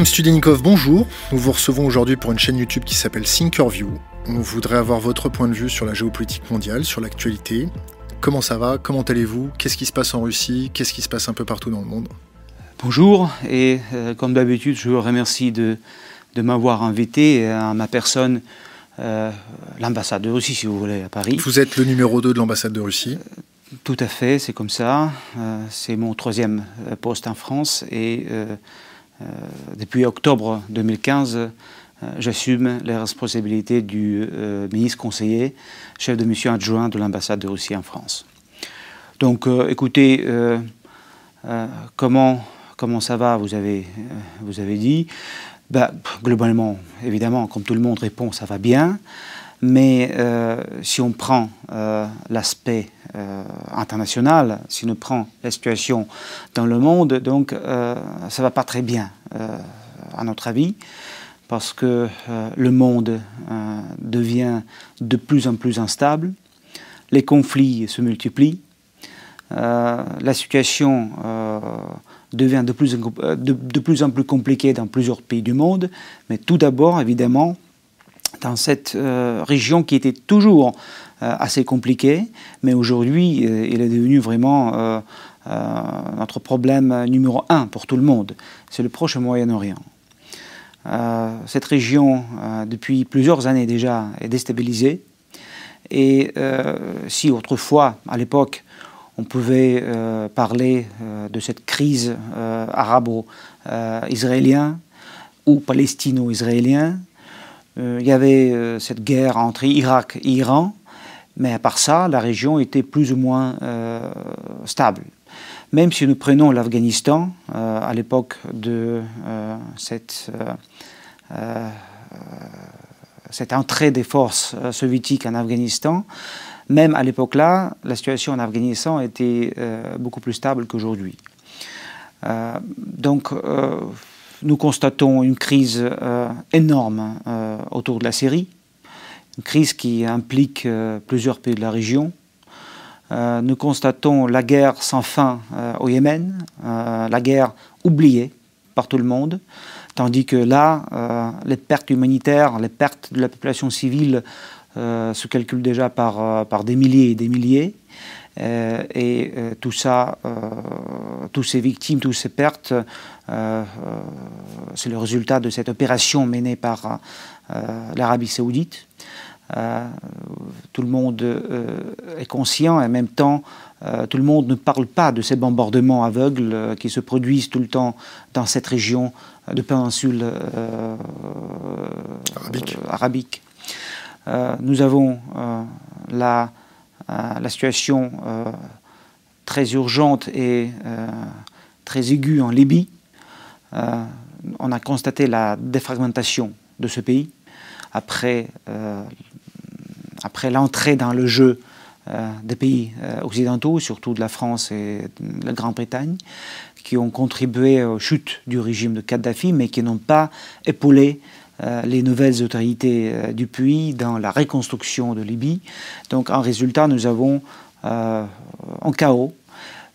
Artem Studenikov, bonjour. Nous vous recevons aujourd'hui pour une chaîne YouTube qui s'appelle Thinkerview. On voudrait avoir votre point de vue sur la géopolitique mondiale, sur l'actualité. Comment ça va? Comment allez-vous? Qu'est-ce qui se passe en Russie? Qu'est-ce qui se passe un peu partout dans le monde? Bonjour, et euh, comme d'habitude, je vous remercie de, de m'avoir invité à ma personne, euh, l'ambassade de Russie, si vous voulez, à Paris. Vous êtes le numéro 2 de l'ambassade de Russie Tout à fait, c'est comme ça. Euh, c'est mon troisième euh, poste en France et euh, euh, depuis octobre 2015, euh, j'assume les responsabilités du euh, ministre conseiller, chef de mission adjoint de l'ambassade de Russie en France. Donc, euh, écoutez, euh, euh, comment, comment ça va vous avez, euh, vous avez dit. Ben, globalement, évidemment, comme tout le monde répond, ça va bien. Mais euh, si on prend euh, l'aspect euh, international, si on prend la situation dans le monde, donc ça va pas très bien, à notre avis, parce que le monde devient de plus en plus instable, les conflits se multiplient, la situation devient de plus en plus compliquée dans plusieurs pays du monde, mais tout d'abord, évidemment, dans cette euh, région qui était toujours euh, assez compliquée, mais aujourd'hui, euh, il est devenu vraiment euh, notre problème numéro un pour tout le monde. C'est le proche Moyen-Orient. Cette région, depuis plusieurs années déjà, est déstabilisée. Et si autrefois, à l'époque, on pouvait parler de cette crise arabo-israélienne ou palestino-israélienne, il y avait euh, cette guerre entre Irak et Iran, mais à part ça, la région était plus ou moins euh, stable. Même si nous prenons l'Afghanistan, euh, à l'époque de euh, cette, euh, euh, entrée des forces euh, soviétiques en Afghanistan, même à l'époque-là, la situation en Afghanistan était euh, beaucoup plus stable qu'aujourd'hui. Euh, donc, euh, nous constatons une crise euh, énorme euh, autour de la Syrie, une crise qui implique euh, plusieurs pays de la région. Nous constatons la guerre sans fin au Yémen, la guerre oubliée par tout le monde, tandis que là, les pertes humanitaires, les pertes de la population civile se calculent déjà par des milliers et des milliers. Euh, et euh, tout ça, euh, toutes ces victimes, toutes ces pertes, c'est le résultat de cette opération menée par l'Arabie saoudite. Tout le monde est conscient et en même temps, tout le monde ne parle pas de ces bombardements aveugles qui se produisent tout le temps dans cette région de péninsule euh, Arabique. euh, arabique. Euh, nous avons la, la situation euh, très urgente et euh, très aiguë en Libye. Euh, on a constaté la défragmentation de ce pays après, euh, après l'entrée dans le jeu euh, des pays euh, occidentaux, surtout de la France et de la Grande-Bretagne, qui ont contribué aux chutes du régime de Kadhafi, mais qui n'ont pas épaulé euh, les nouvelles autorités euh, du pays dans la reconstruction de Libye. Donc en résultat, nous avons euh, un chaos.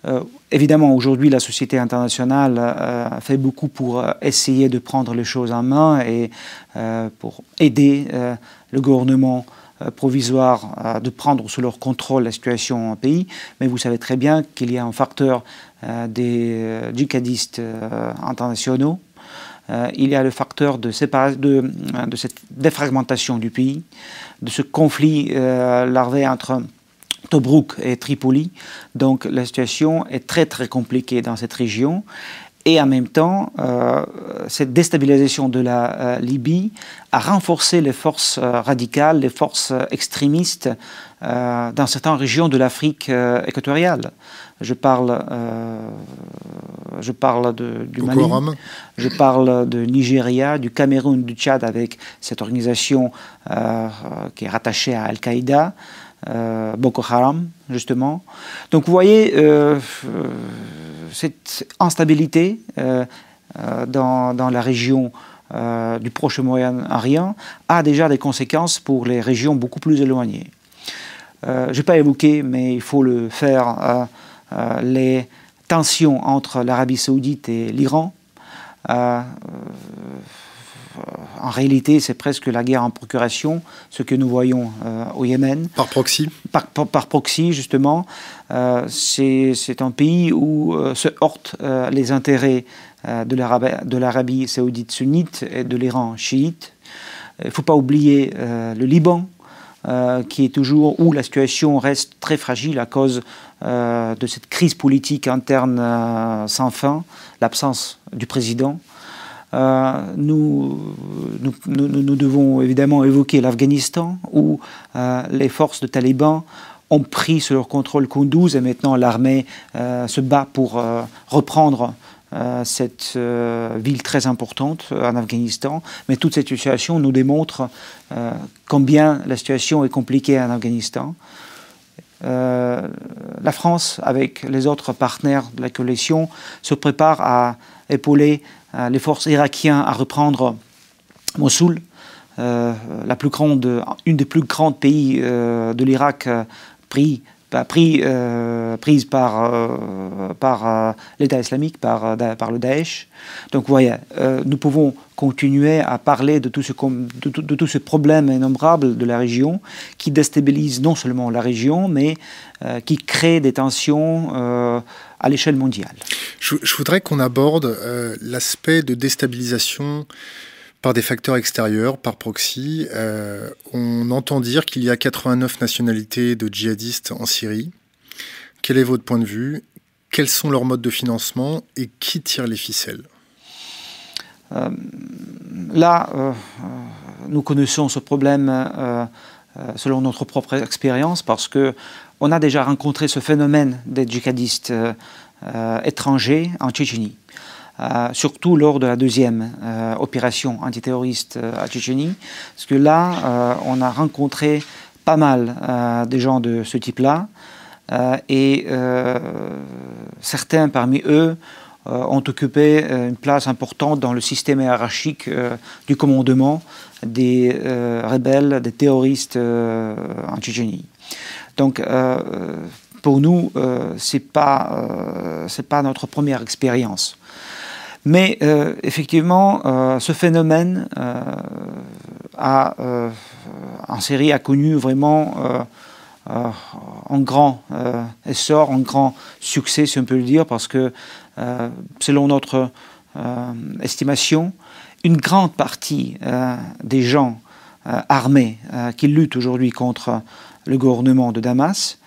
Euh, évidemment, aujourd'hui, la société internationale euh, fait beaucoup pour euh, essayer de prendre les choses en main et euh, pour aider euh, le gouvernement euh, provisoire euh, de prendre sous leur contrôle la situation en pays. Mais vous savez très bien qu'il y a un facteur euh, des euh, djihadistes euh, internationaux. Euh, il y a le facteur de, de, euh, de cette défragmentation du pays, de ce conflit euh, larvé entre Tobruk et Tripoli. Donc la situation est très très compliquée dans cette région. Et en même temps, cette déstabilisation de la Libye a renforcé les forces radicales, les forces extrémistes dans certaines régions de l'Afrique équatoriale. Je parle, euh, je parle de, du Mali, je parle de Nigeria, du Cameroun, du Tchad avec cette organisation euh, qui est rattachée à Al-Qaïda, euh, Boko Haram, justement. Donc vous voyez cette instabilité dans, dans la région du Proche-Moyen-Orient a déjà des conséquences pour les régions beaucoup plus éloignées. Je n'ai pas évoqué, mais il faut le faire, les tensions entre l'Arabie saoudite et l'Iran. en réalité, c'est presque la guerre en procuration, ce que nous voyons au Yémen. Par proxy Par, par, proxy, justement. c'est un pays où se heurtent les intérêts de l'Arabie saoudite sunnite et de l'Iran chiite. Il ne faut pas oublier le Liban, euh, qui est toujours où la situation reste très fragile à cause euh, de cette crise politique interne euh, sans fin, l'absence du président. Nous, nous, nous, devons évidemment évoquer l'Afghanistan, où les forces de talibans ont pris sous leur contrôle Kunduz et maintenant l'armée se bat pour reprendre cette euh, ville très importante euh, en Afghanistan. Mais toute cette situation nous démontre combien la situation est compliquée en Afghanistan. la France, avec les autres partenaires de la coalition, se prépare à épauler les forces irakiennes à reprendre Mossoul, la plus grande, une des plus grandes pays de l'Irak pris pris, euh, prise par, euh, par euh, l'État islamique, par, par le Daesh. Donc vous voyez, nous pouvons continuer à parler de tout, ce, de, de tout ce problème innombrable de la région qui déstabilise non seulement la région, mais qui crée des tensions à l'échelle mondiale. Je voudrais qu'on aborde l'aspect de déstabilisation par des facteurs extérieurs, par proxy. Euh, on entend dire qu'il y a 89 nationalités de djihadistes en Syrie. Quel est votre point de vue? Quels sont leurs modes de financement et qui tire les ficelles? Euh, Là, euh, nous connaissons ce problème selon notre propre expérience parce que on a déjà rencontré ce phénomène des djihadistes étrangers en Tchétchénie. Euh, surtout lors de la deuxième euh, opération antiterroriste euh, à Tchétchénie, parce que là, on a rencontré pas mal de gens de ce type-là, et certains parmi eux ont occupé une place importante dans le système hiérarchique du commandement des rebelles, des terroristes en Tchétchénie. Donc, pour nous, ce n'est pas notre première expérience. Mais euh, effectivement, euh, ce phénomène euh, a, en série a connu vraiment un grand essor, un grand succès, si on peut le dire, parce que selon notre estimation, une grande partie des gens armés qui luttent aujourd'hui contre le gouvernement de Damas,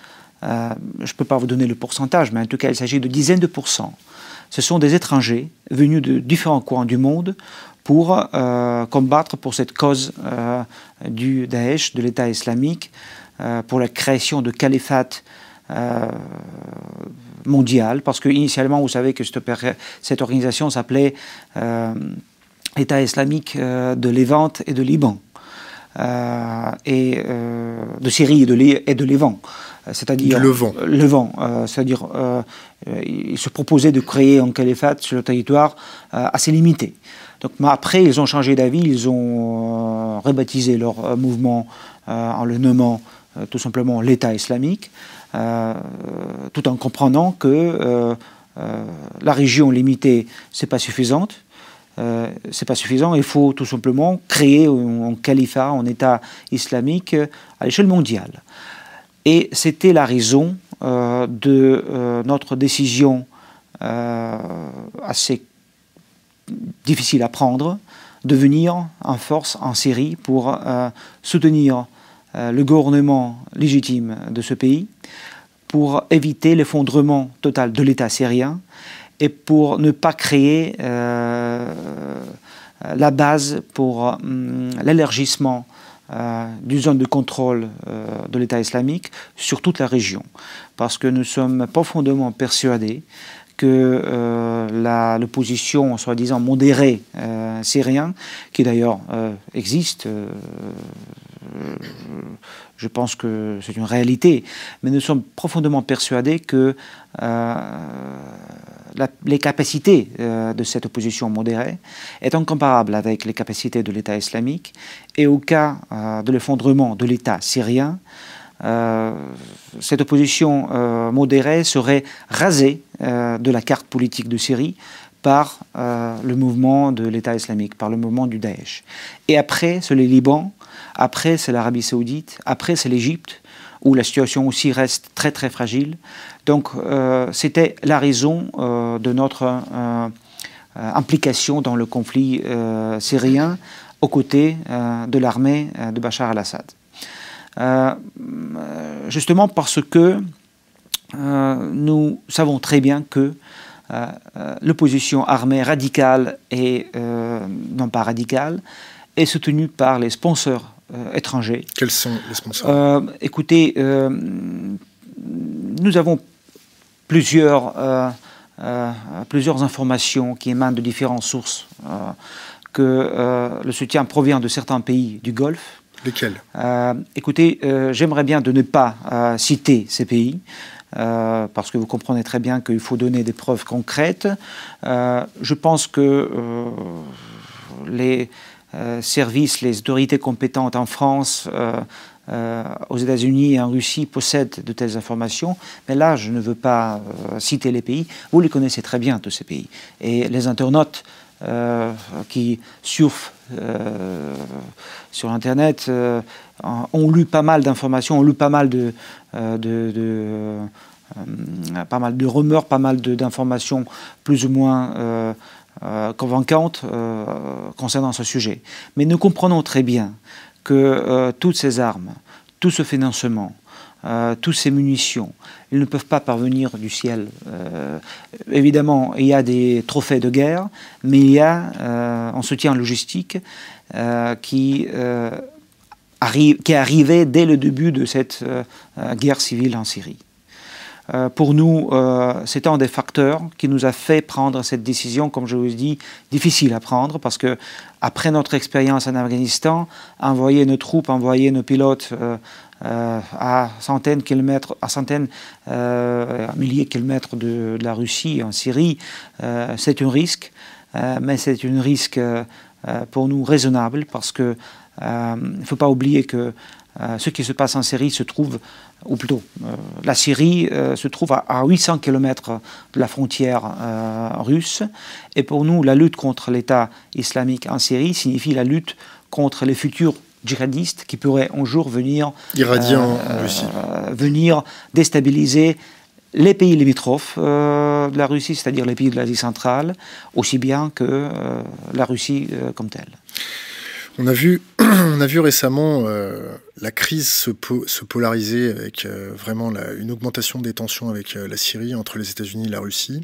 je ne peux pas vous donner le pourcentage, mais en tout cas, il s'agit de dizaines de pourcents ce sont des étrangers venus de différents coins du monde pour euh, combattre pour cette cause euh, du Daesh, de l'État islamique, euh, pour la création de califat mondial, parce que initialement, vous savez que cette, organisation s'appelait État islamique de Levant et de Liban, et de Syrie et de, et c'est-à-dire le vent. Le vent, c'est-à-dire il se proposait de créer un califat sur le territoire euh, assez limité. Donc, mais après, ils ont changé d'avis, ils ont euh, rebaptisé leur euh, mouvement en le nommant tout simplement l'État islamique, tout en comprenant que la région limitée, c'est pas suffisante. c'est pas suffisant. Il faut tout simplement créer un, un califat, un État islamique à l'échelle mondiale. Et c'était la raison euh, de euh, notre décision euh, assez difficile à prendre de venir en force en Syrie pour soutenir le gouvernement légitime de ce pays, pour éviter l'effondrement total de l'État syrien et pour ne pas créer la base pour hum, l'élargissement d'une zone de contrôle euh, de l'État islamique sur toute la région. Parce que nous sommes profondément persuadés que euh, l'opposition soi-disant modérée euh, syrienne, qui d'ailleurs existe, je pense que c'est une réalité, mais nous sommes profondément persuadés que les capacités euh, de cette opposition modérée est incomparables avec les capacités de l'État islamique. Et au cas euh, de l'effondrement de l'État syrien, euh, cette opposition modérée serait rasée de la carte politique de Syrie par le mouvement de l'État islamique, par le mouvement du Daesh. Et après, c'est le Liban, après, c'est l'Arabie saoudite, après, c'est l'Égypte, où la situation aussi reste très très fragile. Donc, c'était la raison de notre implication dans le conflit syrien aux côtés de l'armée de Bachar al-Assad. justement parce que euh, nous savons très bien que euh, euh, l'opposition armée radicale et non pas radicale est soutenue par les sponsors étrangers. Quels sont les sponsors? Écoutez, nous avons plusieurs, plusieurs informations qui émanent de différentes sources que le soutien provient de certains pays du Golfe. Lesquels? Écoutez, j'aimerais bien de ne pas citer ces pays. Euh, parce que vous comprenez très bien qu'il faut donner des preuves concrètes. Euh, je pense que euh, les services, les autorités compétentes en France, aux États-Unis et en Russie possèdent de telles informations, mais là, je ne veux pas citer les pays. Vous les connaissez très bien, tous ces pays. Et les internautes qui surfent sur Internet ont lu pas mal d'informations, ont lu pas mal de, euh, euh, pas mal de rumeurs, pas mal d'informations plus ou moins euh, convaincantes concernant ce sujet. Mais nous comprenons très bien que toutes ces armes, tout ce financement, euh, toutes ces munitions, ils ne peuvent pas parvenir du ciel. évidemment, il y a des trophées de guerre, mais il y a un soutien logistique qui qui est arrivé dès le début de cette euh, euh, guerre civile en Syrie. Euh, pour nous, c'est un des facteurs qui nous a fait prendre cette décision, comme je vous dit, difficile à prendre, parce que après notre expérience en Afghanistan, envoyer nos troupes, envoyer nos pilotes à centaines de kilomètres, à centaines, à milliers de kilomètres de, la Russie en Syrie, c'est un risque, mais c'est un risque pour nous raisonnable parce que il euh, ne faut pas oublier que euh, ce qui se passe en Syrie se trouve, ou plutôt, euh, la Syrie se trouve à, 800 km de la frontière russe. Et pour nous, la lutte contre l'État islamique en Syrie signifie la lutte contre les futurs djihadistes qui pourraient un jour venir, venir déstabiliser les pays limitrophes de la Russie, c'est-à-dire les pays de l'Asie centrale, aussi bien que la Russie comme telle. On a vu, on récemment euh, la crise se, se polariser avec euh, vraiment une augmentation des tensions avec euh, la Syrie entre les États-Unis et la Russie.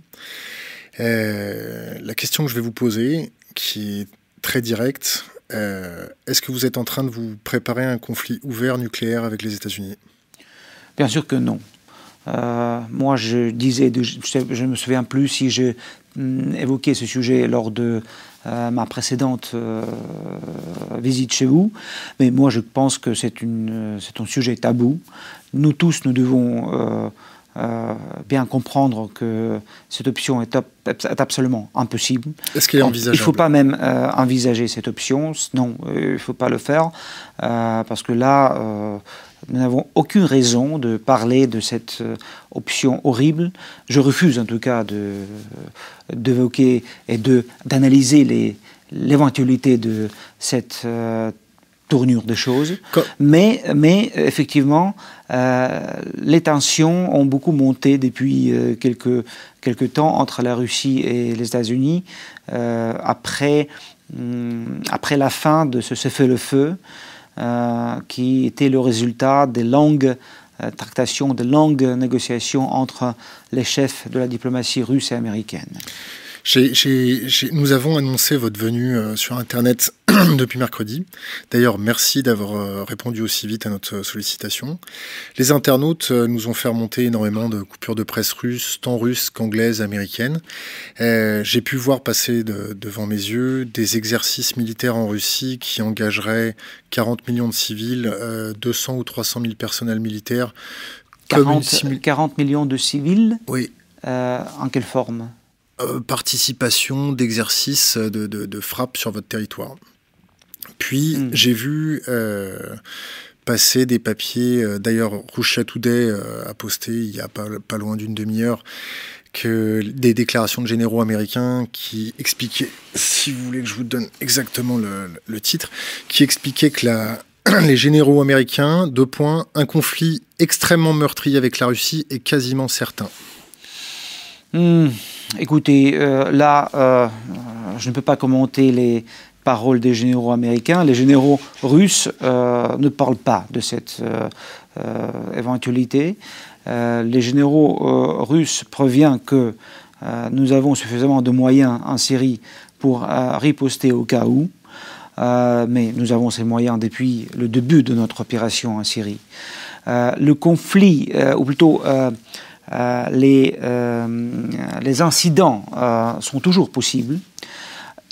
la question que je vais vous poser, qui est très directe, est-ce que vous êtes en train de vous préparer à un conflit ouvert nucléaire avec les États-Unis? Bien sûr que non. moi, je disais, je me souviens plus si j'ai hum, évoqué ce sujet lors de euh, ma précédente euh, visite chez vous. Mais moi, je pense que c'est un sujet tabou. Nous tous, nous devons euh, bien comprendre que cette option est, absolument impossible. Est-ce qu'elle est envisageable Il ne faut pas même envisager cette option. Non, il ne faut pas le faire. parce que là, nous n'avons aucune raison de parler de cette euh, option horrible. Je refuse en tout cas d'évoquer et d'analyser l'éventualité de cette euh, tournure des choses. Mais, mais effectivement, euh, les tensions ont beaucoup monté depuis quelques, quelques temps entre la Russie et les États-Unis après, hum, après la fin de ce cessez-le-feu. Euh, qui était le résultat des longues euh, tractations, de longues négociations entre les chefs de la diplomatie russe et américaine nous avons annoncé votre venue euh, sur Internet depuis mercredi. D'ailleurs, merci d'avoir euh, répondu aussi vite à notre sollicitation. Les internautes euh, nous ont fait remonter énormément de coupures de presse russes, tant russes qu'anglaises, américaines. J'ai pu voir passer devant mes yeux des exercices militaires en Russie qui engageraient 40 millions de civils, 200 ou 300 000 personnels militaires. 40, 40 millions de civils Oui. en quelle forme? Euh, participation d'exercices de, de, frappe sur votre territoire. Puis hmm. j'ai vu euh, passer des papiers, euh, d'ailleurs Today a posté il y a pas, pas loin d'une demi-heure, que des déclarations de généraux américains qui expliquaient, si vous voulez que je vous donne exactement le, titre, qui expliquaient que la, les généraux américains, deux points, un conflit extrêmement meurtrier avec la Russie est quasiment certain. Hmm, écoutez, euh, là, euh, je ne peux pas commenter les paroles des généraux américains. Les généraux russes euh, ne parlent pas de cette éventualité. les généraux russes préviennent que nous avons suffisamment de moyens en Syrie pour riposter au cas où. mais nous avons ces moyens depuis le début de notre opération en Syrie. le conflit, ou plutôt euh, les, euh, les, incidents euh, sont toujours possibles.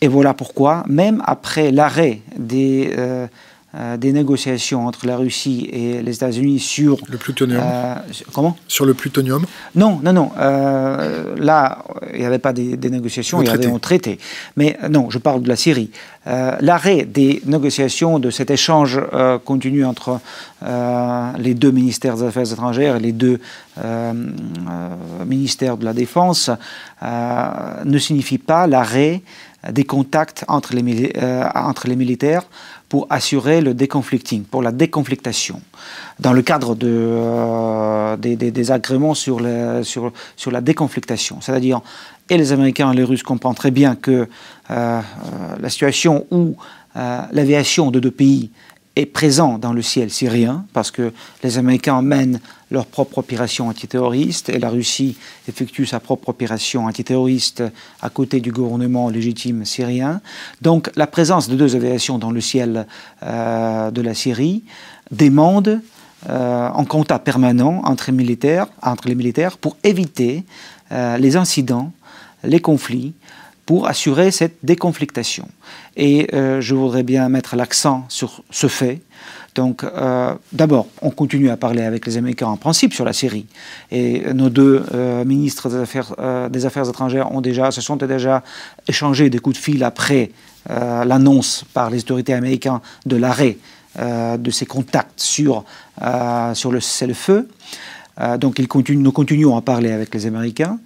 Et voilà pourquoi, même après l'arrêt des euh, des négociations entre la Russie et les États-Unis sur le plutonium. Euh, comment Sur le plutonium Non, non, non. Euh, là, il n'y avait pas des, négociations, il y avait un traité. Mais non, je parle de la Syrie. L'arrêt des négociations, de cet échange continu entre les deux ministères des Affaires étrangères et les deux ministères de la Défense ne signifie pas l'arrêt des contacts entre les, entre les militaires pour assurer le déconflicting, pour la déconflictation, dans le cadre de, euh, des, agréments sur, sur, la déconflictation. C'est-à-dire, et les Américains et les Russes comprennent très bien que euh, euh, la situation où l'aviation de deux pays est présent dans le ciel syrien, parce que les Américains mènent leur propre opération antiterroriste et la Russie effectue sa propre opération antiterroriste à côté du gouvernement légitime syrien. Donc la présence de deux aviations dans le ciel euh, de la Syrie demande euh, un contact permanent entre, militaires, entre les militaires pour éviter euh, les incidents, les conflits, pour assurer cette déconflictation. Et euh, je voudrais bien mettre l'accent sur ce fait. Donc, euh, d'abord, on continue à parler avec les Américains en principe sur la Syrie. Et nos deux euh, ministres des Affaires, des Affaires étrangères ont déjà, se sont déjà échangés des coups de fil après l'annonce par les autorités américaines de l'arrêt de ces contacts sur, sur le cessez-le-feu. Euh, donc nous continuons à parler avec les Américains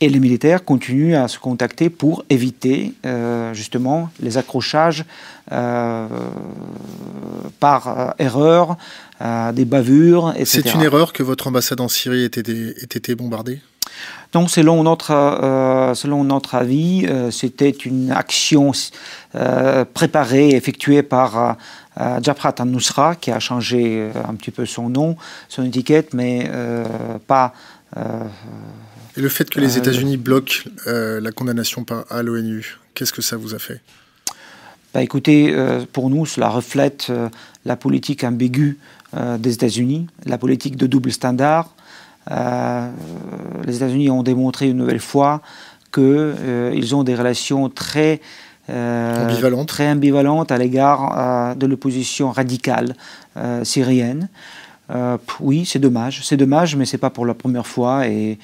et les militaires continuent à se contacter pour éviter euh, justement les accrochages euh, par erreur, des bavures, etc. C'est une erreur que votre ambassade en Syrie ait été, bombardée? Donc, selon notre, selon notre avis, c'était une action préparée, effectuée par euh, Jabhat al-Nusra, qui a changé euh, un petit peu son nom, son étiquette, mais euh, pas. Et le fait que les États-Unis bloquent la condamnation à l'ONU, qu'est-ce que ça vous a fait? Bah, Écoutez, pour nous, cela reflète la politique ambiguë des États-Unis, la politique de double standard. les États-Unis ont démontré une nouvelle fois qu'ils ont des relations très euh, très ambivalente à l'égard euh, de l'opposition radicale euh, syrienne. oui, c'est dommage, c'est dommage, mais c'est pas pour la première fois et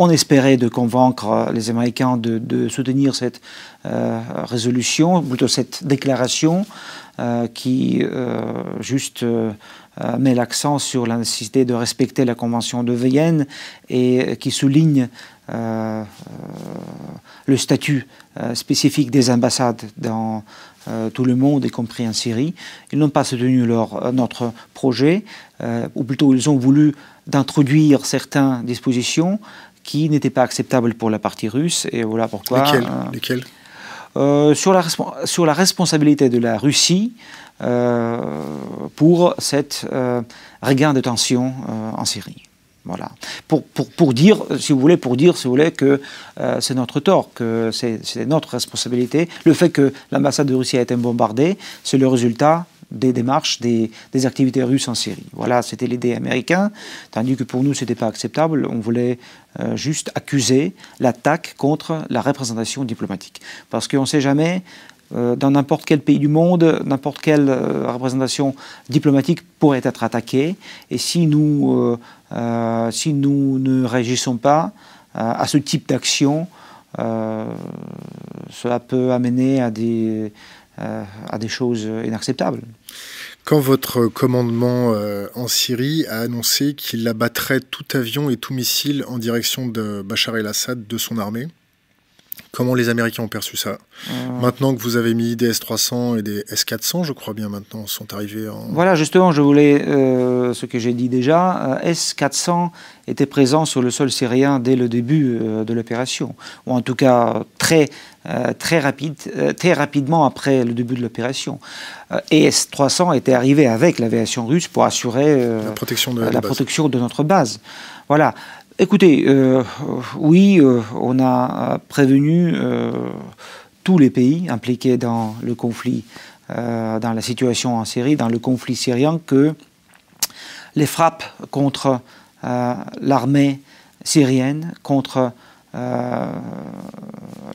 on espérait de convaincre les Américains de, soutenir cette résolution, plutôt cette déclaration, qui juste met l'accent sur la nécessité de respecter la Convention de Vienne et qui souligne le statut euh, spécifiques des ambassades dans euh, tout le monde, y compris en Syrie. Ils n'ont pas soutenu leur, euh, notre projet, ou plutôt ils ont voulu d'introduire certaines dispositions qui n'étaient pas acceptables pour la partie russe. Et voilà pourquoi. Lesquelles, sur, la, sur la responsabilité de la Russie pour cette regain de tension en Syrie. Voilà. Pour, pour, pour, dire, si vous voulez, pour dire, si vous voulez, que euh, c'est notre tort, que c'est notre responsabilité. Le fait que l'ambassade de Russie a été bombardée, c'est le résultat des démarches, des, activités russes en Syrie. Voilà, c'était l'idée américaine, tandis que pour nous, ce n'était pas acceptable. On voulait euh, juste accuser l'attaque contre la représentation diplomatique. Parce qu'on ne sait jamais, euh, dans n'importe quel pays du monde, n'importe quelle représentation diplomatique pourrait être attaquée. Et si nous euh, si nous ne réagissons pas euh, à ce type d'action, euh, cela peut amener à des, à des choses inacceptables. Quand votre commandement euh, en Syrie a annoncé qu'il abattrait tout avion et tout missile en direction de Bachar el-Assad de son armée, Comment les Américains ont perçu ça? Euh. Maintenant que vous avez mis des S-300 et des S-400, je crois bien maintenant, sont arrivés en... Voilà, justement, je voulais, euh, ce que j'ai dit déjà, euh, S-400 était présent sur le sol syrien dès le début de l'opération, ou en tout cas très, très, rapide, très rapidement après le début de l'opération. et S-300 était arrivé avec l'aviation russe pour assurer la protection de, la protection de notre base. Voilà. Écoutez, euh, oui, euh, on a prévenu euh, tous les pays impliqués dans le conflit, dans la situation en Syrie, dans le conflit syrien, que les frappes contre l'armée syrienne, contre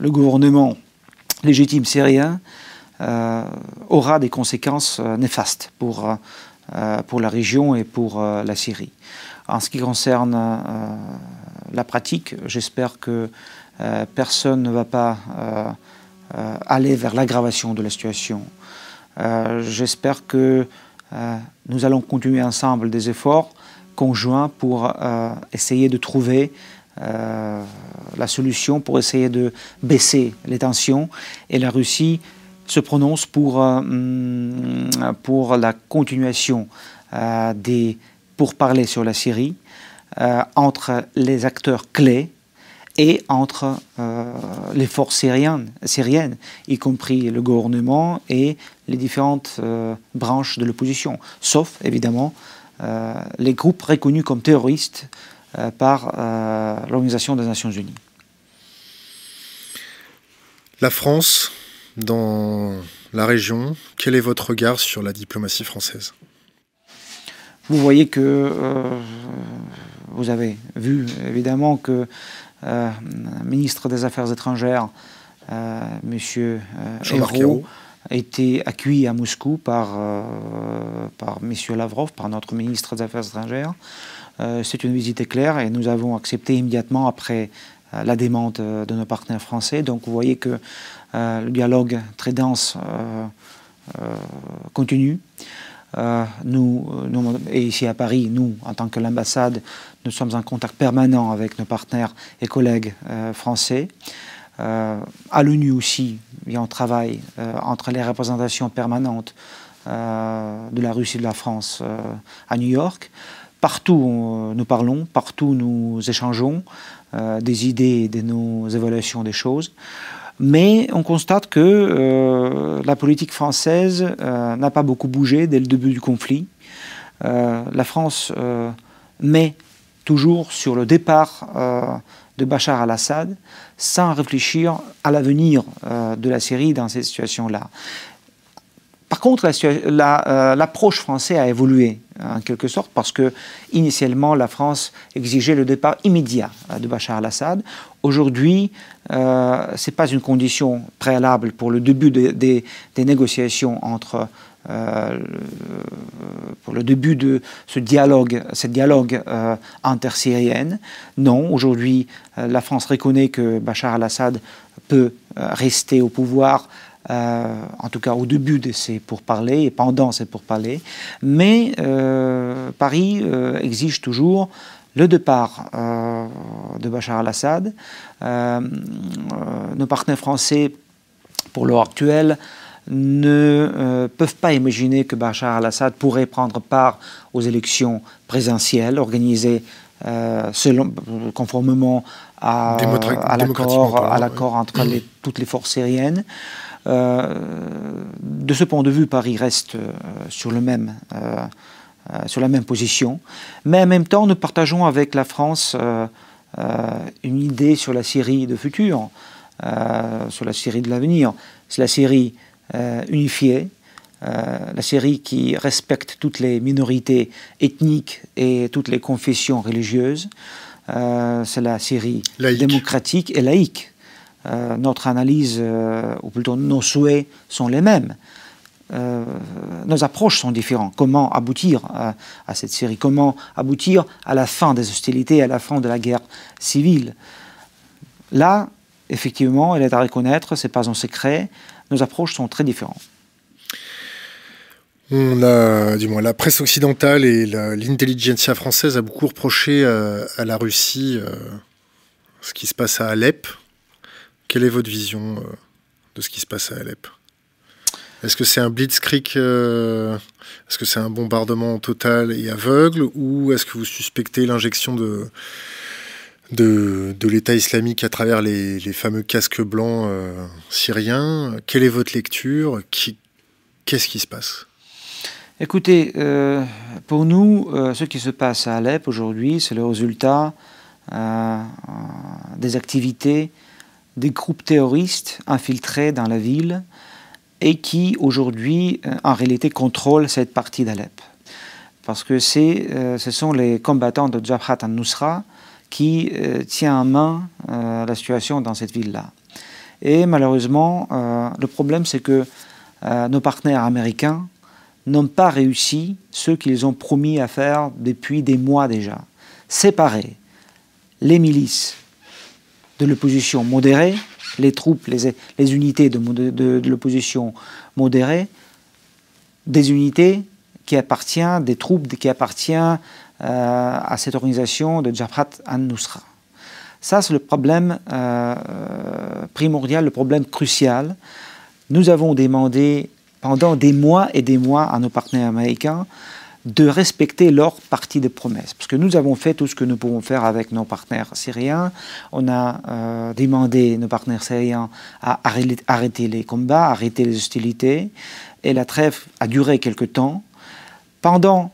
le gouvernement légitime syrien, aura des conséquences néfastes pour, pour la région et pour la Syrie. En ce qui concerne euh, la pratique, j'espère que euh, personne ne va pas euh, aller vers l'aggravation de la situation. j'espère que nous allons continuer ensemble des efforts conjoints pour essayer de trouver la solution, pour essayer de baisser les tensions. Et la Russie se prononce pour, pour la continuation des pour parler sur la Syrie euh, entre les acteurs clés et entre euh, les forces syriennes, syriennes, y compris le gouvernement et les différentes euh, branches de l'opposition, sauf évidemment les groupes reconnus comme terroristes par l'Organisation des Nations Unies. La France, dans la région, quel est votre regard sur la diplomatie française? Vous voyez que euh, vous avez vu évidemment que euh, le ministre des Affaires étrangères, euh, M. Hérault, a été accueilli à Moscou par, par M. Lavrov, par notre ministre des Affaires étrangères. C'est une visite éclair et nous avons accepté immédiatement après la demande de nos partenaires français. Donc vous voyez que le dialogue très dense continue. Euh, nous, et ici à Paris, nous, en tant que l'ambassade, nous sommes en contact permanent avec nos partenaires et collègues euh, français. Euh, à l'ONU aussi, il y a un travail entre les représentations permanentes de la Russie et de la France à New York. Partout nous parlons, partout nous échangeons des idées et de nos évaluations des choses. Mais on constate que euh, la politique française euh, n'a pas beaucoup bougé dès le début du conflit. Euh, la France met toujours sur le départ de Bachar al-Assad sans réfléchir à l'avenir de la Syrie dans ces situations-là. Par contre, l'approche française a évolué en quelque sorte parce que initialement la France exigeait le départ immédiat de Bachar al-Assad. Aujourd'hui, euh, ce n'est pas une condition préalable pour le début des négociations entre euh, pour le début de ce dialogue, ce dialogue euh, intersyrien. Non, aujourd'hui, euh, la France reconnaît que Bachar al-Assad peut rester au pouvoir euh, en tout cas au début de ces pourparlers et pendant ces pourparlers. Mais Paris exige toujours le départ euh, de Bachar al-Assad. Euh, nos partenaires français, pour l'heure actuelle, ne euh, peuvent pas imaginer que Bachar al-Assad pourrait prendre part aux élections présidentielles organisées selon, conformément à, l'accord entre toutes les forces syriennes. De ce point de vue, Paris reste sur le même euh, sur la même position. Mais en même temps, nous partageons avec la France euh, euh, une idée sur la Syrie de futur, sur la Syrie de l'avenir. C'est la Syrie unifiée, la Syrie qui respecte toutes les minorités ethniques et toutes les confessions religieuses. c'est la Syrie démocratique et laïque. Notre analyse, ou plutôt nos souhaits, sont les mêmes. Euh, nos approches sont différentes. Comment aboutir à, cette série? Comment aboutir à la fin des hostilités, à la fin de la guerre civile? Là, effectivement, elle est à reconnaître, ce n'est pas un secret, nos approches sont très différentes. On a, du moins, la presse occidentale et l'intelligentsia française a beaucoup reproché à, la Russie ce qui se passe à Alep. Quelle est votre vision de ce qui se passe à Alep? Est-ce que c'est un blitzkrieg Est-ce que c'est un bombardement total et aveugle Ou est-ce que vous suspectez l'injection de, l'État islamique à travers les, fameux casques blancs euh, syriens? Quelle est votre lecture? Qu'est-ce qui se passe? Écoutez, euh, pour nous, euh, ce qui se passe à Alep aujourd'hui, c'est le résultat des activités des groupes terroristes infiltrés dans la ville et qui aujourd'hui, en réalité, contrôlent cette partie d'Alep. Parce que ce sont les combattants de Jabhat al-Nusra qui euh, tient en main euh, la situation dans cette ville-là. Et malheureusement, euh, le problème, c'est que nos partenaires américains n'ont pas réussi ce qu'ils ont promis à faire depuis des mois déjà. Séparer les milices de l'opposition modérée, les troupes, les, unités de l'opposition modérée, des unités qui appartiennent, des troupes qui appartiennent euh, à cette organisation de Jabhat al-Nusra. Ça, c'est le problème euh, primordial, le problème crucial. Nous avons demandé pendant des mois et des mois à nos partenaires américains de respecter leur partie de promesses. Parce que nous avons fait tout ce que nous pouvons faire avec nos partenaires syriens. On a euh, demandé nos partenaires syriens à arrêter les combats, arrêter les hostilités. Et la trêve a duré quelque temps. Pendant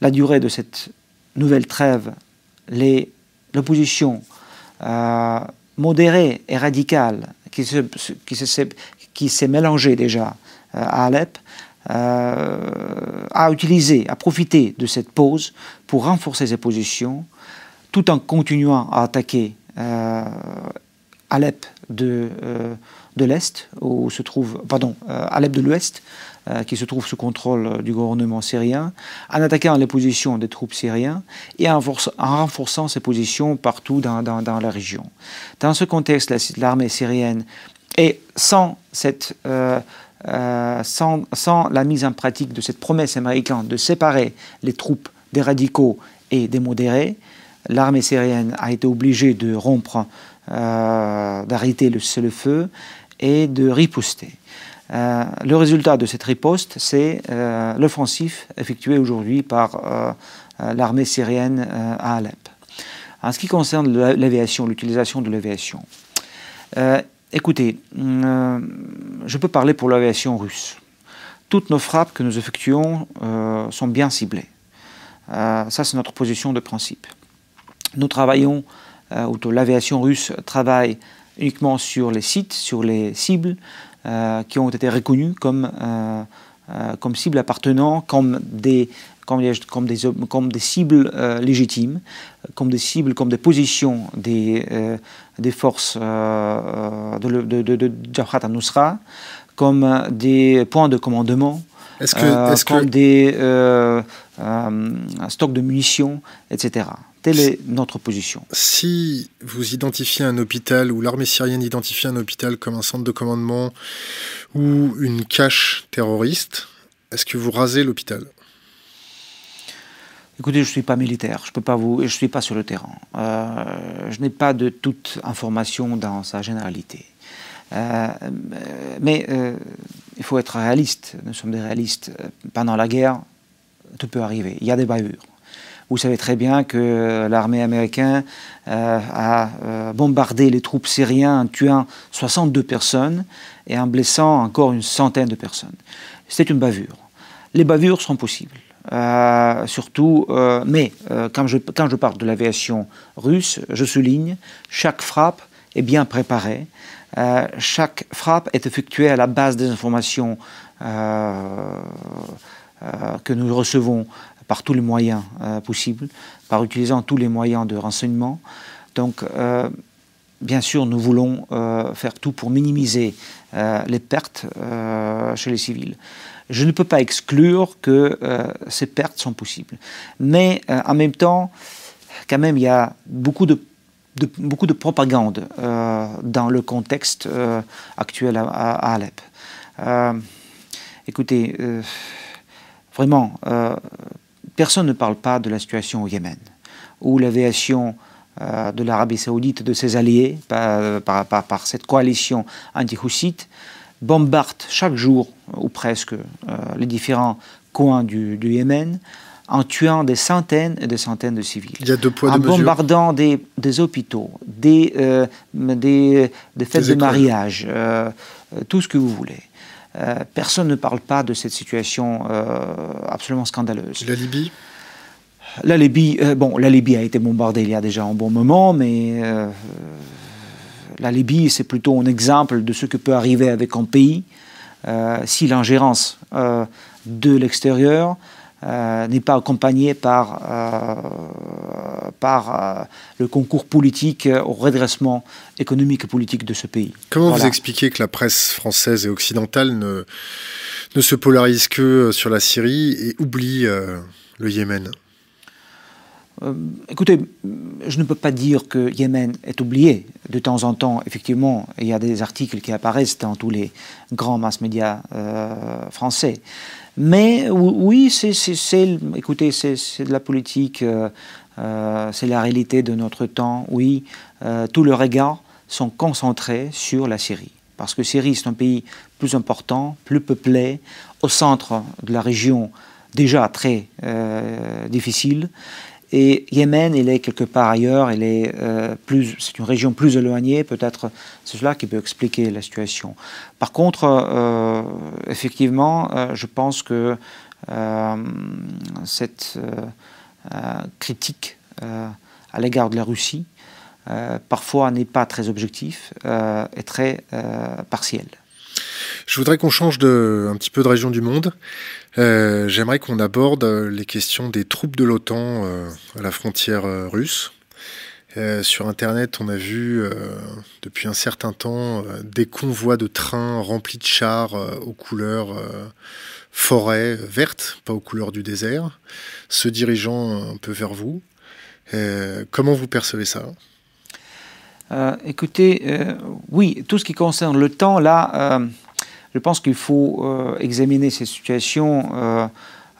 la durée de cette nouvelle trêve, l'opposition euh, modérée et radicale qui s'est qui qui mélangée déjà euh, à Alep euh, a utilisé, a profité de cette pause pour renforcer ses positions tout en continuant à attaquer Alep de, de l'Est, où se trouve, pardon, Alep de l'Ouest, euh, qui se trouve sous contrôle euh, du gouvernement syrien, en attaquant les positions des troupes syriennes et en, renforçant ses positions partout dans, la région. Dans ce contexte, l'armée syrienne, et sans, cette, euh, sans, sans la mise en pratique de cette promesse américaine de séparer les troupes des radicaux et des modérés, l'armée syrienne a été obligée de rompre, d'arrêter le, le feu et de riposter. Euh, le résultat de cette riposte, c'est euh, l'offensif effectué aujourd'hui par euh, l'armée syrienne à Alep. En ce qui concerne l'aviation, l'utilisation de l'aviation, écoutez, je peux parler pour l'aviation russe. Toutes nos frappes que nous effectuons sont bien ciblées. ça, c'est notre position de principe. Nous travaillons, ou l'aviation russe travaille uniquement sur les sites, sur les cibles, euh, qui ont été reconnus comme, euh, euh, comme cibles appartenant, comme des, comme des, comme des, cibles légitimes, comme des cibles, comme des positions des, des forces de, de, de, de Jabhat al-Nusra, comme des points de commandement, que, comme des stocks de munitions, etc. Telle est notre position. Si vous identifiez un hôpital ou l'armée syrienne identifie un hôpital comme un centre de commandement ou une cache terroriste, est-ce que vous rasez l'hôpital? Écoutez, je ne suis pas militaire, je peux vous, ne suis pas sur le terrain. Euh, je n'ai pas de toute information dans sa généralité. Euh, mais euh, il faut être réaliste, nous sommes des réalistes. Pendant la guerre, tout peut arriver, il y a des bavures. Vous savez très bien que l'armée américaine a bombardé les troupes syriennes en tuant 62 personnes et en blessant encore une centaine de personnes. C'est une bavure. Les bavures sont possibles. Euh, surtout, mais quand, je, quand parle de l'aviation russe, je souligne, chaque frappe est bien préparée. chaque frappe est effectuée à la base des informations que nous recevons par tous les moyens euh, possibles, par utilisant tous les moyens de renseignement. Donc, euh, bien sûr, nous voulons euh, faire tout pour minimiser les pertes chez les civils. Je ne peux pas exclure que ces pertes sont possibles. Mais en même temps, quand même, il y a beaucoup de, beaucoup de propagande dans le contexte actuel à, à Alep. écoutez, vraiment, personne ne parle pas de la situation au Yémen, où l'aviation de l'Arabie saoudite, de ses alliés, par, par, cette coalition anti-houssite, bombarde chaque jour, ou presque, les différents coins du, du Yémen, en tuant des centaines et des centaines de civils. Il y a deux poids, en bombardant des, des, hôpitaux, des, euh, des, des, fêtes de mariage, euh, euh, tout ce que vous voulez. personne ne parle pas de cette situation absolument scandaleuse. La Libye? La Libye, bon, la Libye a été bombardée il y a déjà un bon moment, mais la Libye, c'est plutôt un exemple de ce que peut arriver avec un pays si l'ingérence de l'extérieur euh, n'est pas accompagné par, euh, par euh, le concours politique au redressement économique et politique de ce pays. Comment vous expliquez que la presse française et occidentale ne, ne se polarise que sur la Syrie et oublie le Yémen? Écoutez, je ne peux pas dire que Yémen est oublié. De temps en temps, effectivement, il y a des articles qui apparaissent dans tous les grands mass médias français. Mais oui, c'est, écoutez, c'est, de la politique, euh, euh, c'est la réalité de notre temps. Oui, euh, tous les regards sont concentrés sur la Syrie. Parce que Syrie, c'est un pays plus important, plus peuplé, au centre de la région déjà très difficile. Et Yémen, il est quelque part ailleurs, il est, euh, plus, c'est une région plus éloignée, peut-être c'est cela qui peut expliquer la situation. Par contre, euh, effectivement, euh, je pense que cette critique à l'égard de la Russie, parfois n'est pas très objectif et très partielle. Je voudrais qu'on change de, un petit peu de région du monde. Euh, j'aimerais qu'on aborde les questions des troupes de l'OTAN euh, à la frontière euh, russe. sur Internet, on a vu depuis un certain temps des convois de trains remplis de chars aux couleurs forêt verte, pas aux couleurs du désert, se dirigeant un peu vers vous. comment vous percevez ça? Écoutez, oui, tout ce qui concerne le temps, là, je pense qu'il faut euh, examiner euh,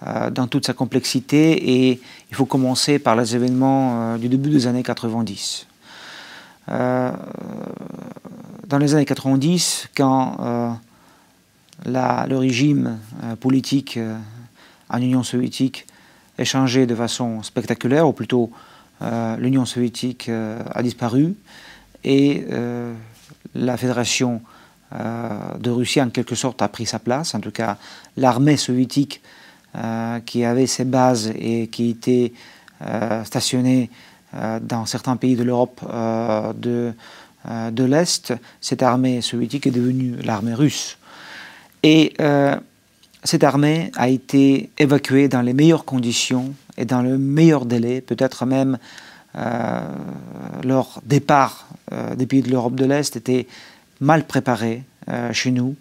euh, dans toute sa complexité et il faut commencer par les événements du début des années 90. dans les années 90, quand le régime politique en Union soviétique est changé de façon spectaculaire, ou plutôt l'Union soviétique a disparu et la fédération euh, de Russie en quelque sorte a pris sa place. En tout cas, l'armée soviétique euh, qui avait ses bases et qui était euh, stationnée dans certains pays de l'Europe de, de l'Est, cette armée soviétique est devenue l'armée russe. Et cette armée a été évacuée dans les meilleures conditions et dans le meilleur délai, peut-être même leur départ des pays de l'Europe de l'Est était mal préparés euh, chez nous.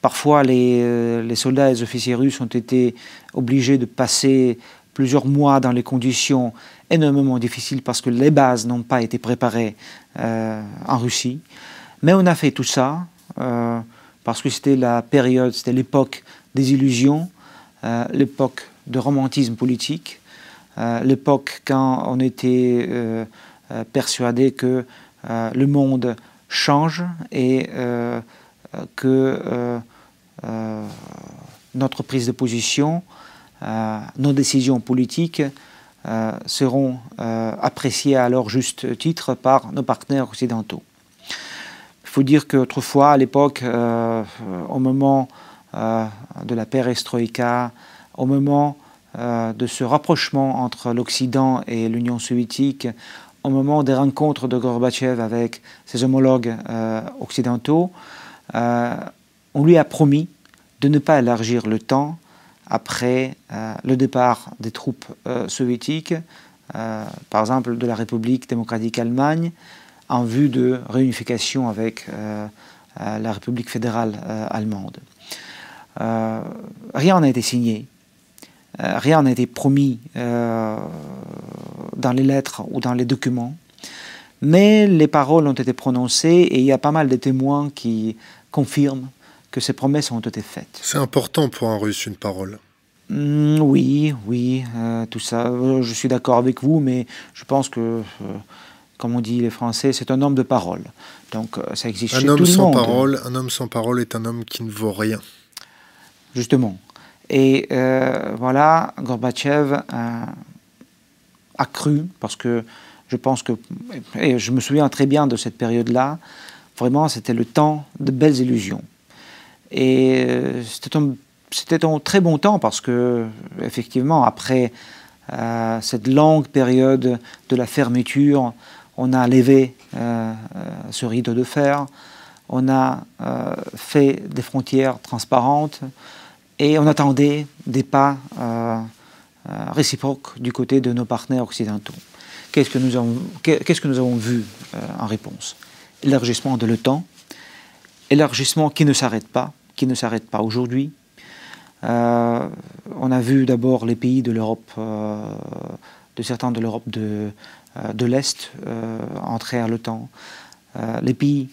Parfois, euh, les, soldats et les officiers russes ont été obligés de passer plusieurs mois dans les conditions énormément difficiles parce que les bases n'ont pas été préparées euh, en Russie. Mais on a fait tout ça parce que c'était la période, c'était l'époque des illusions, l'époque de romantisme politique, l'époque quand on était persuadé que le monde change et euh, que euh, euh, notre prise de position, nos décisions politiques seront appréciées à leur juste titre par nos partenaires occidentaux. Il faut dire qu'autrefois, à l'époque, au moment de la perestroïka, au moment de ce rapprochement entre l'Occident et l'Union soviétique, au moment des rencontres de Gorbatchev avec ses homologues euh, occidentaux, euh, on lui a promis de ne pas élargir le temps après euh, le départ des troupes soviétiques, par exemple de la République démocratique Allemagne, en vue de réunification avec la République fédérale allemande. rien n'a été signé. Euh, rien n'a été promis euh, dans les lettres ou dans les documents, mais les paroles ont été prononcées et il y a pas mal de témoins qui confirment que ces promesses ont été faites. C'est important pour un russe, une parole. Mm, oui, oui, tout ça. Je suis d'accord avec vous, mais je pense que, comme on dit les Français, c'est un homme de parole. Donc ça existe un chez homme tout le sans monde. Parole, un homme sans parole est un homme qui ne vaut rien. Justement. Et voilà, Gorbatchev a cru, parce que je pense que, et je me souviens très bien de cette période-là, vraiment c'était le temps de belles illusions. Et euh, c'était un, très bon temps parce que, effectivement, après euh, cette longue période de la fermeture, on a levé euh, ce rideau de fer, on a fait des frontières transparentes et on attendait des pas réciproques du côté de nos partenaires occidentaux. Qu'est-ce que nous avons, qu'est-ce que nous avons vu en réponse? Élargissement de l'OTAN, élargissement qui ne s'arrête pas, qui ne s'arrête pas aujourd'hui. Euh, on a vu d'abord les pays de l'Europe, euh, de certains de l'Europe de, euh, de l'Est entrer à l'OTAN, les pays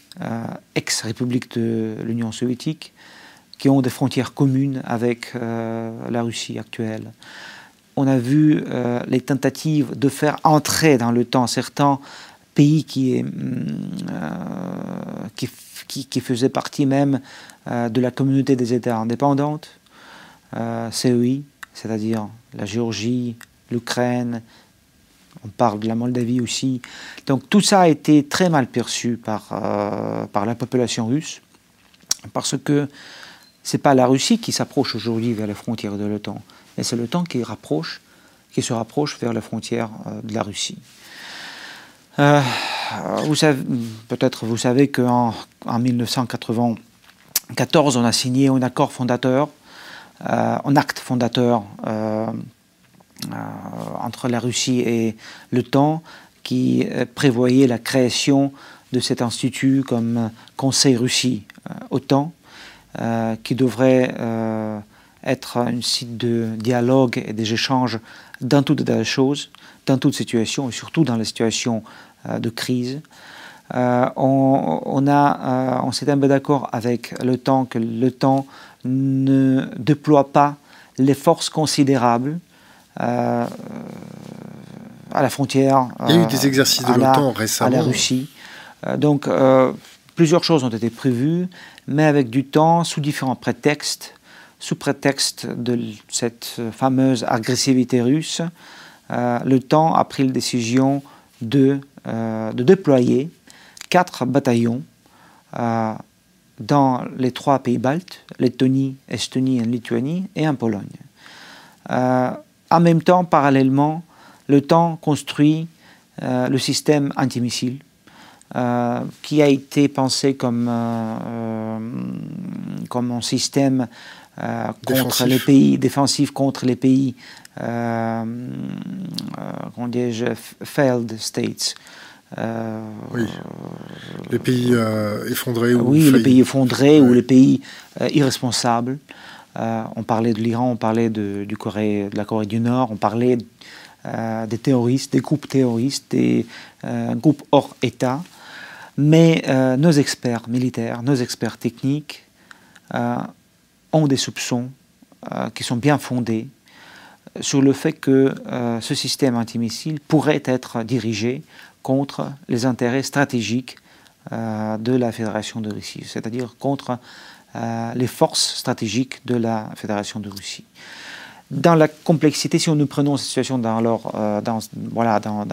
ex-républiques de l'Union soviétique qui ont des frontières communes avec la Russie actuelle. On a vu les tentatives de faire entrer dans l'OTAN certains pays qui, qui faisaient partie même euh, de la communauté des États indépendantes, euh, CEI, c'est-à-dire la Géorgie, l'Ukraine, on parle de la Moldavie aussi. Donc tout ça a été très mal perçu par, euh, par la population russe, parce que ce n'est pas la Russie qui s'approche aujourd'hui vers les frontières de l'OTAN, mais c'est l'OTAN qui, se rapproche vers les frontières de la Russie. savez, peut-être vous savez qu'en en 1980, 14, on a signé un accord fondateur, euh, un acte fondateur euh, euh, entre la Russie et temps qui prévoyait la création de cet institut comme Conseil Russie OTAN, qui devrait être un site de dialogue et des échanges dans toutes les choses, dans toute situation et surtout dans les situations de crise. Euh, on, a, euh, on s'est un peu d'accord avec le temps que le temps ne déploie pas les forces considérables euh, à la frontière. Il y a eu des exercices de l'OTAN récemment. À la Russie. donc, plusieurs choses ont été prévues, mais avec du temps, sous différents prétextes, sous prétexte de cette fameuse agressivité russe, le temps a pris la décision de, de déployer quatre bataillons euh, dans les trois pays baltes, Lettonie, Estonie et Lituanie, et en Pologne. Euh, en même temps, parallèlement, le temps construit euh, le système antimissile, qui a été pensé comme, comme un système contre les pays défensif contre les pays euh, failed states euh, oui. Les pays euh, effondrés ou Oui, les pays effondrés ou les pays euh, irresponsables. on parlait de l'Iran, on parlait de, du Corée, de la Corée du Nord, on parlait des terroristes, des groupes terroristes, des groupes hors État. Mais nos experts militaires, nos experts techniques ont des soupçons qui sont bien fondés sur le fait que ce système antimissile pourrait être dirigé contre les intérêts stratégiques euh, de la Fédération de Russie, c'est-à-dire contre euh, les forces stratégiques de la Fédération de Russie. Dans la complexité, si nous prenons cette situation dans, euh,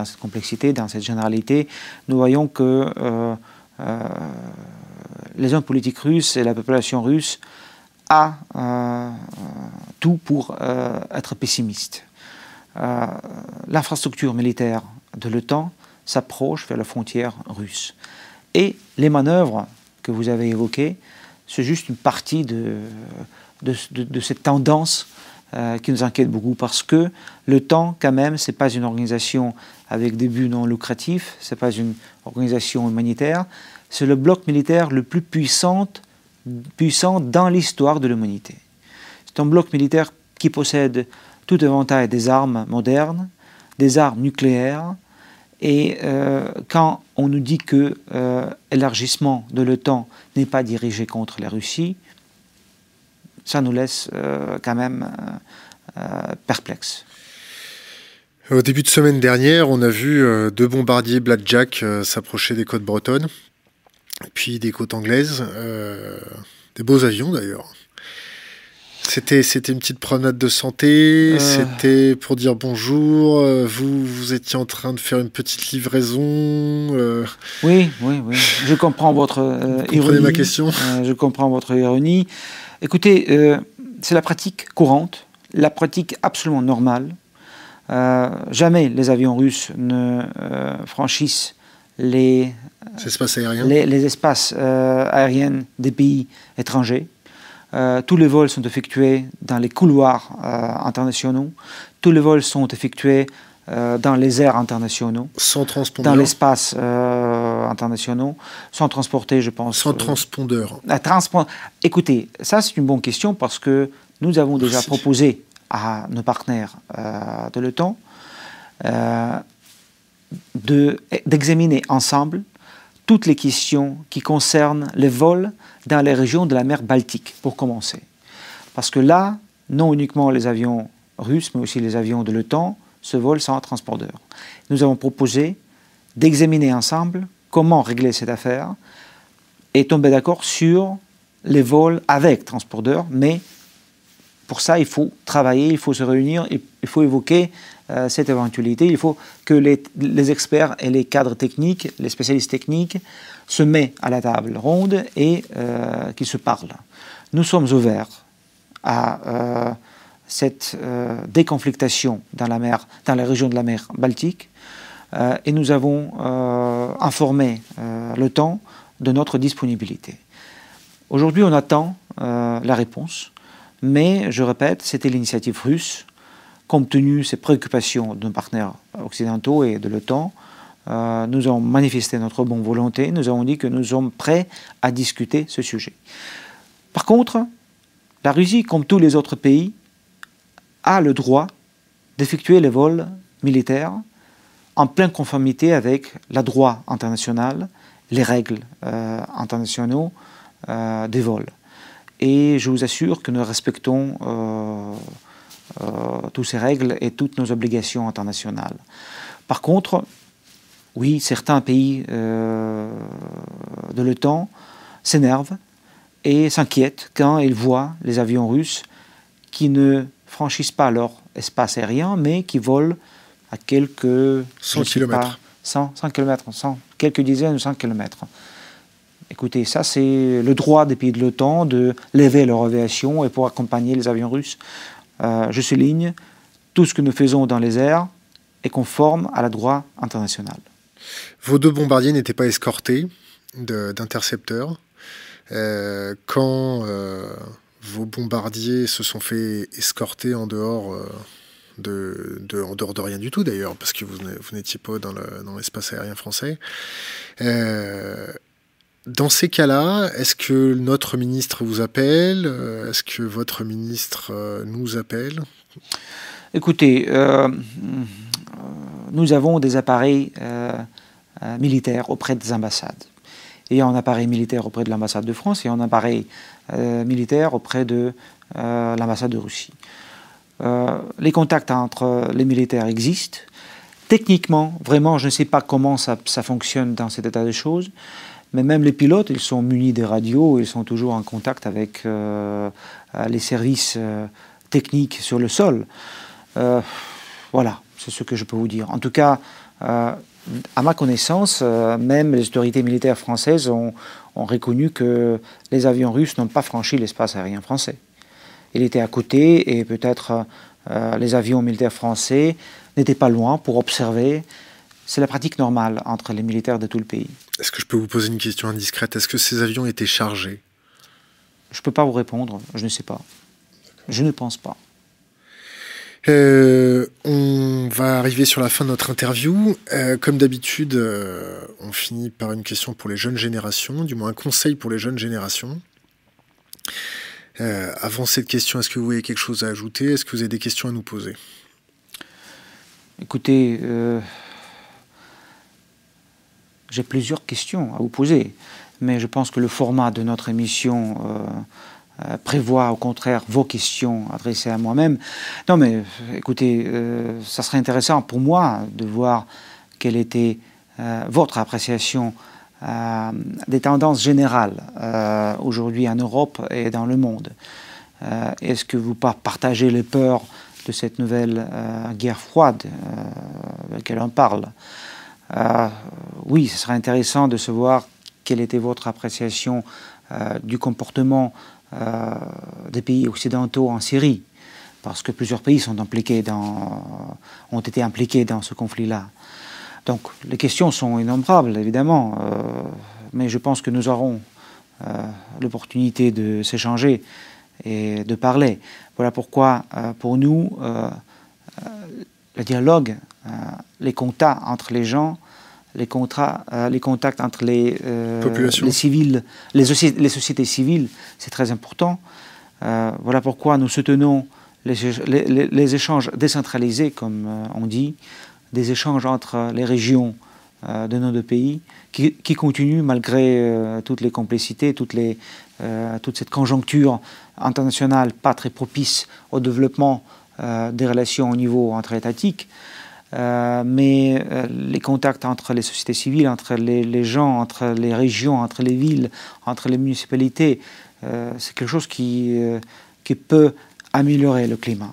cette complexité, dans cette généralité, nous voyons que les hommes politiques russes et la population russe a tout pour être pessimistes. L'infrastructure militaire de l'OTAN s'approche vers la frontière russe. Et les manœuvres que vous avez évoquées, c'est juste une partie de, cette tendance euh, qui nous inquiète beaucoup parce que le temps, quand même, ce n'est pas une organisation avec des buts non lucratifs, ce n'est pas une organisation humanitaire, c'est le bloc militaire le plus puissant, puissant dans l'histoire de l'humanité. C'est un bloc militaire qui possède tout éventail des armes modernes, des armes nucléaires, et euh, quand on nous dit que euh, l'élargissement de l'OTAN n'est pas dirigé contre la Russie, ça nous laisse euh, quand même perplexe. Au début de semaine dernière, on a vu deux bombardiers Blackjack s'approcher des côtes bretonnes, puis des côtes anglaises. des beaux avions d'ailleurs. C'était, c'était une petite promenade de santé, euh. c'était pour dire bonjour, euh, vous, vous étiez en train de faire une petite livraison. Euh. Oui, oui, oui, je comprends votre ironie. ma question Je comprends votre ironie. Écoutez, c'est la pratique courante, la pratique absolument normale. jamais les avions russes ne franchissent les, espaces aériens, les, les espaces aériens des pays étrangers. Euh, tous les vols sont effectués dans les couloirs euh, internationaux. Tous les vols sont effectués euh, dans les airs internationaux. Sans transpondeur. Dans l'espace international. Sans transporter, je pense. Sans transpondeur. Écoutez, ça c'est une bonne question parce que nous avons déjà proposé à nos partenaires de l'OTAN d'examiner ensemble toutes les questions qui concernent les vols dans les régions de la mer Baltique, pour commencer. Parce que là, non uniquement les avions russes, mais aussi les avions de l'OTAN se volent sans transpondeur. Nous avons proposé d'examiner ensemble comment régler cette affaire et tomber d'accord sur les vols avec transpondeur, mais pour ça, il faut travailler, il faut se réunir, il faut évoquer euh, cette éventualité. Il faut que les, experts et les cadres techniques, les spécialistes techniques, se mettent à la table ronde et euh, qu'ils se parlent. Nous sommes ouverts à euh, cette déconflictation dans la mer, dans la région de la mer Baltique, et nous avons informé le temps de notre disponibilité. Aujourd'hui, on attend la réponse. Mais, je répète, c'était l'initiative russe. Compte tenu ces préoccupations de nos partenaires occidentaux et de l'OTAN, euh, nous avons manifesté notre bonne volonté. Nous avons dit que nous sommes prêts à discuter ce sujet. Par contre, la Russie, comme tous les autres pays, a le droit d'effectuer les vols militaires en pleine conformité avec le droit international, les règles euh, internationaux euh, des vols et je vous assure que nous respectons euh, euh, toutes ces règles et toutes nos obligations internationales. Par contre, oui, certains pays de l'OTAN s'énervent et s'inquiètent quand ils voient les avions russes qui ne franchissent pas leur espace aérien, mais qui volent à quelques 100 km. 100, 100 km, 100, quelques dizaines ou 100 km. Écoutez, ça c'est le droit des pays de l'OTAN de lever leur aviation et pour accompagner les avions russes. Euh, je souligne, tout ce que nous faisons dans les airs est conforme à la droit international. Vos deux bombardiers n'étaient pas escortés d'intercepteurs. Euh, quand euh, vos bombardiers se sont fait escorter en dehors de, en dehors de rien du tout d'ailleurs, parce que vous, n'étiez pas dans l'espace aérien français. Dans ces cas-là, est-ce que notre ministre vous appelle euh, Est-ce que votre ministre euh, nous appelle? Écoutez, euh, nous avons des appareils militaires auprès des ambassades. Il y a un appareil militaire auprès de l'ambassade de France et un appareil militaire auprès de l'ambassade de Russie. les contacts entre les militaires existent. Techniquement, vraiment, je ne sais pas comment ça, fonctionne dans cet état de choses. Mais même les pilotes, ils sont munis des radios, ils sont toujours en contact avec euh, euh, les services euh, techniques sur le sol. voilà, c'est ce que je peux vous dire. En tout cas, à ma connaissance, même les autorités militaires françaises ont, ont reconnu que les avions russes n'ont pas franchi l'espace aérien français. Il était à côté et peut-être les avions militaires français n'étaient pas loin pour observer c'est la pratique normale entre les militaires de tout le pays. Est-ce que je peux vous poser une question indiscrète? Est-ce que ces avions étaient chargés? Je ne peux pas vous répondre, je ne sais pas. Je ne pense pas. Euh, on va arriver sur la fin de notre interview. Euh, comme d'habitude, euh, on finit par une question pour les jeunes générations, du moins un conseil pour les jeunes générations. avant cette question, est-ce que vous avez quelque chose à ajouter? Est-ce que vous avez des questions à nous poser? Écoutez, j'ai plusieurs questions à vous poser, mais je pense que le format de notre émission euh, euh, prévoit au contraire vos questions adressées à moi-même. Non, mais écoutez, euh, ça serait intéressant pour moi de voir quelle était euh, votre appréciation des tendances générales aujourd'hui en Europe et dans le monde. Est-ce que vous partagez les peurs de cette nouvelle guerre froide de laquelle on parle? Oui, ce serait intéressant de savoir quelle était votre appréciation du comportement euh, des pays occidentaux en Syrie, parce que plusieurs pays sont impliqués dans, ont été impliqués dans ce conflit-là. Donc les questions sont innombrables, évidemment, euh, mais je pense que nous aurons euh, l'opportunité de s'échanger et de parler. Voilà pourquoi, pour nous, le dialogue, les contacts entre les gens, les, contrats, euh, les contacts entre les, euh, les civils, les, les, sociétés civiles, c'est très important. Euh, voilà pourquoi nous soutenons les, les échanges décentralisés, comme on dit, des échanges entre les régions de nos deux pays, qui, qui continuent malgré toutes les complexités, toutes les, toute cette conjoncture internationale pas très propice au développement des relations au niveau entre-étatiques. Euh, mais euh, les contacts entre les sociétés civiles, entre les, gens, entre les régions, entre les villes, entre les municipalités, euh, c'est quelque chose qui, qui peut améliorer le climat.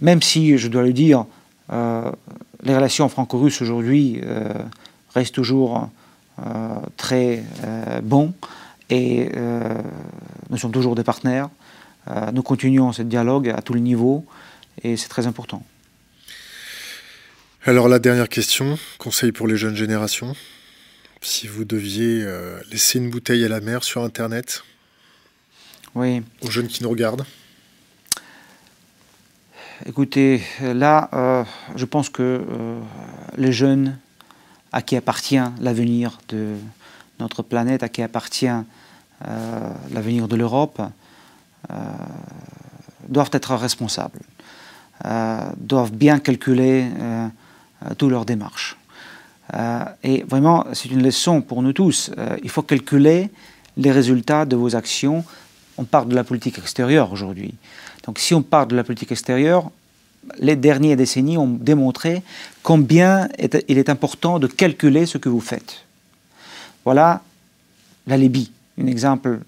Même si, je dois le dire, les relations franco-russes aujourd'hui restent toujours très bonnes et nous sommes toujours des partenaires. nous continuons ce dialogue à tous les niveaux et c'est très important. Alors la dernière question, conseil pour les jeunes générations. Si vous deviez euh, laisser une bouteille à la mer sur Internet oui. aux jeunes qui nous regardent Écoutez, là, euh, je pense que euh, les jeunes à qui appartient l'avenir de notre planète, à qui appartient l'avenir de l'Europe, doivent être responsables, doivent bien calculer euh, toute leur démarche. Euh, et vraiment, c'est une leçon pour nous tous. Euh, il faut calculer les résultats de vos actions. On parle de la politique extérieure aujourd'hui. Donc si on parle de la politique extérieure, les dernières décennies ont démontré combien il est important de calculer ce que vous faites. Voilà la Libye, un exemple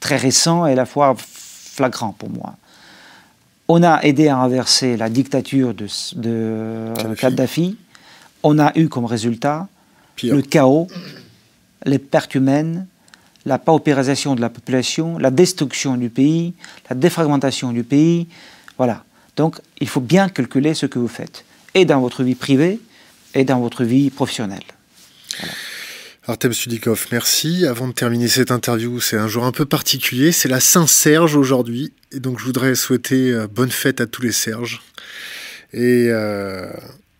très récent et à la fois flagrant pour moi. On a aidé à inverser la dictature de, Kadhafi. On a eu comme résultat le chaos, les pertes humaines, la paupérisation de la population, la destruction du pays, la défragmentation du pays. Voilà. Donc, il faut bien calculer ce que vous faites, et dans votre vie privée, et dans votre vie professionnelle. Artem Sudikov, merci. Avant de terminer cette interview, c'est un jour un peu particulier, c'est la Saint-Serge aujourd'hui, et donc je voudrais souhaiter euh, bonne fête à tous les Serges. Et euh,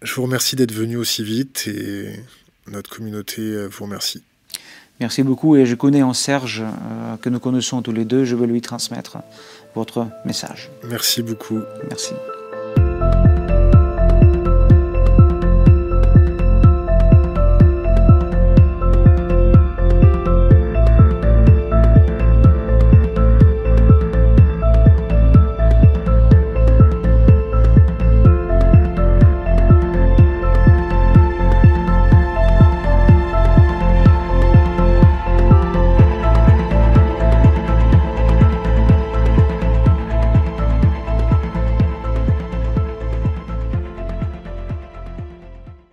je vous remercie d'être venu aussi vite, et notre communauté euh, vous remercie. Merci beaucoup, et je connais en Serge, que nous connaissons tous les deux, je veux lui transmettre votre message. Merci beaucoup. Merci.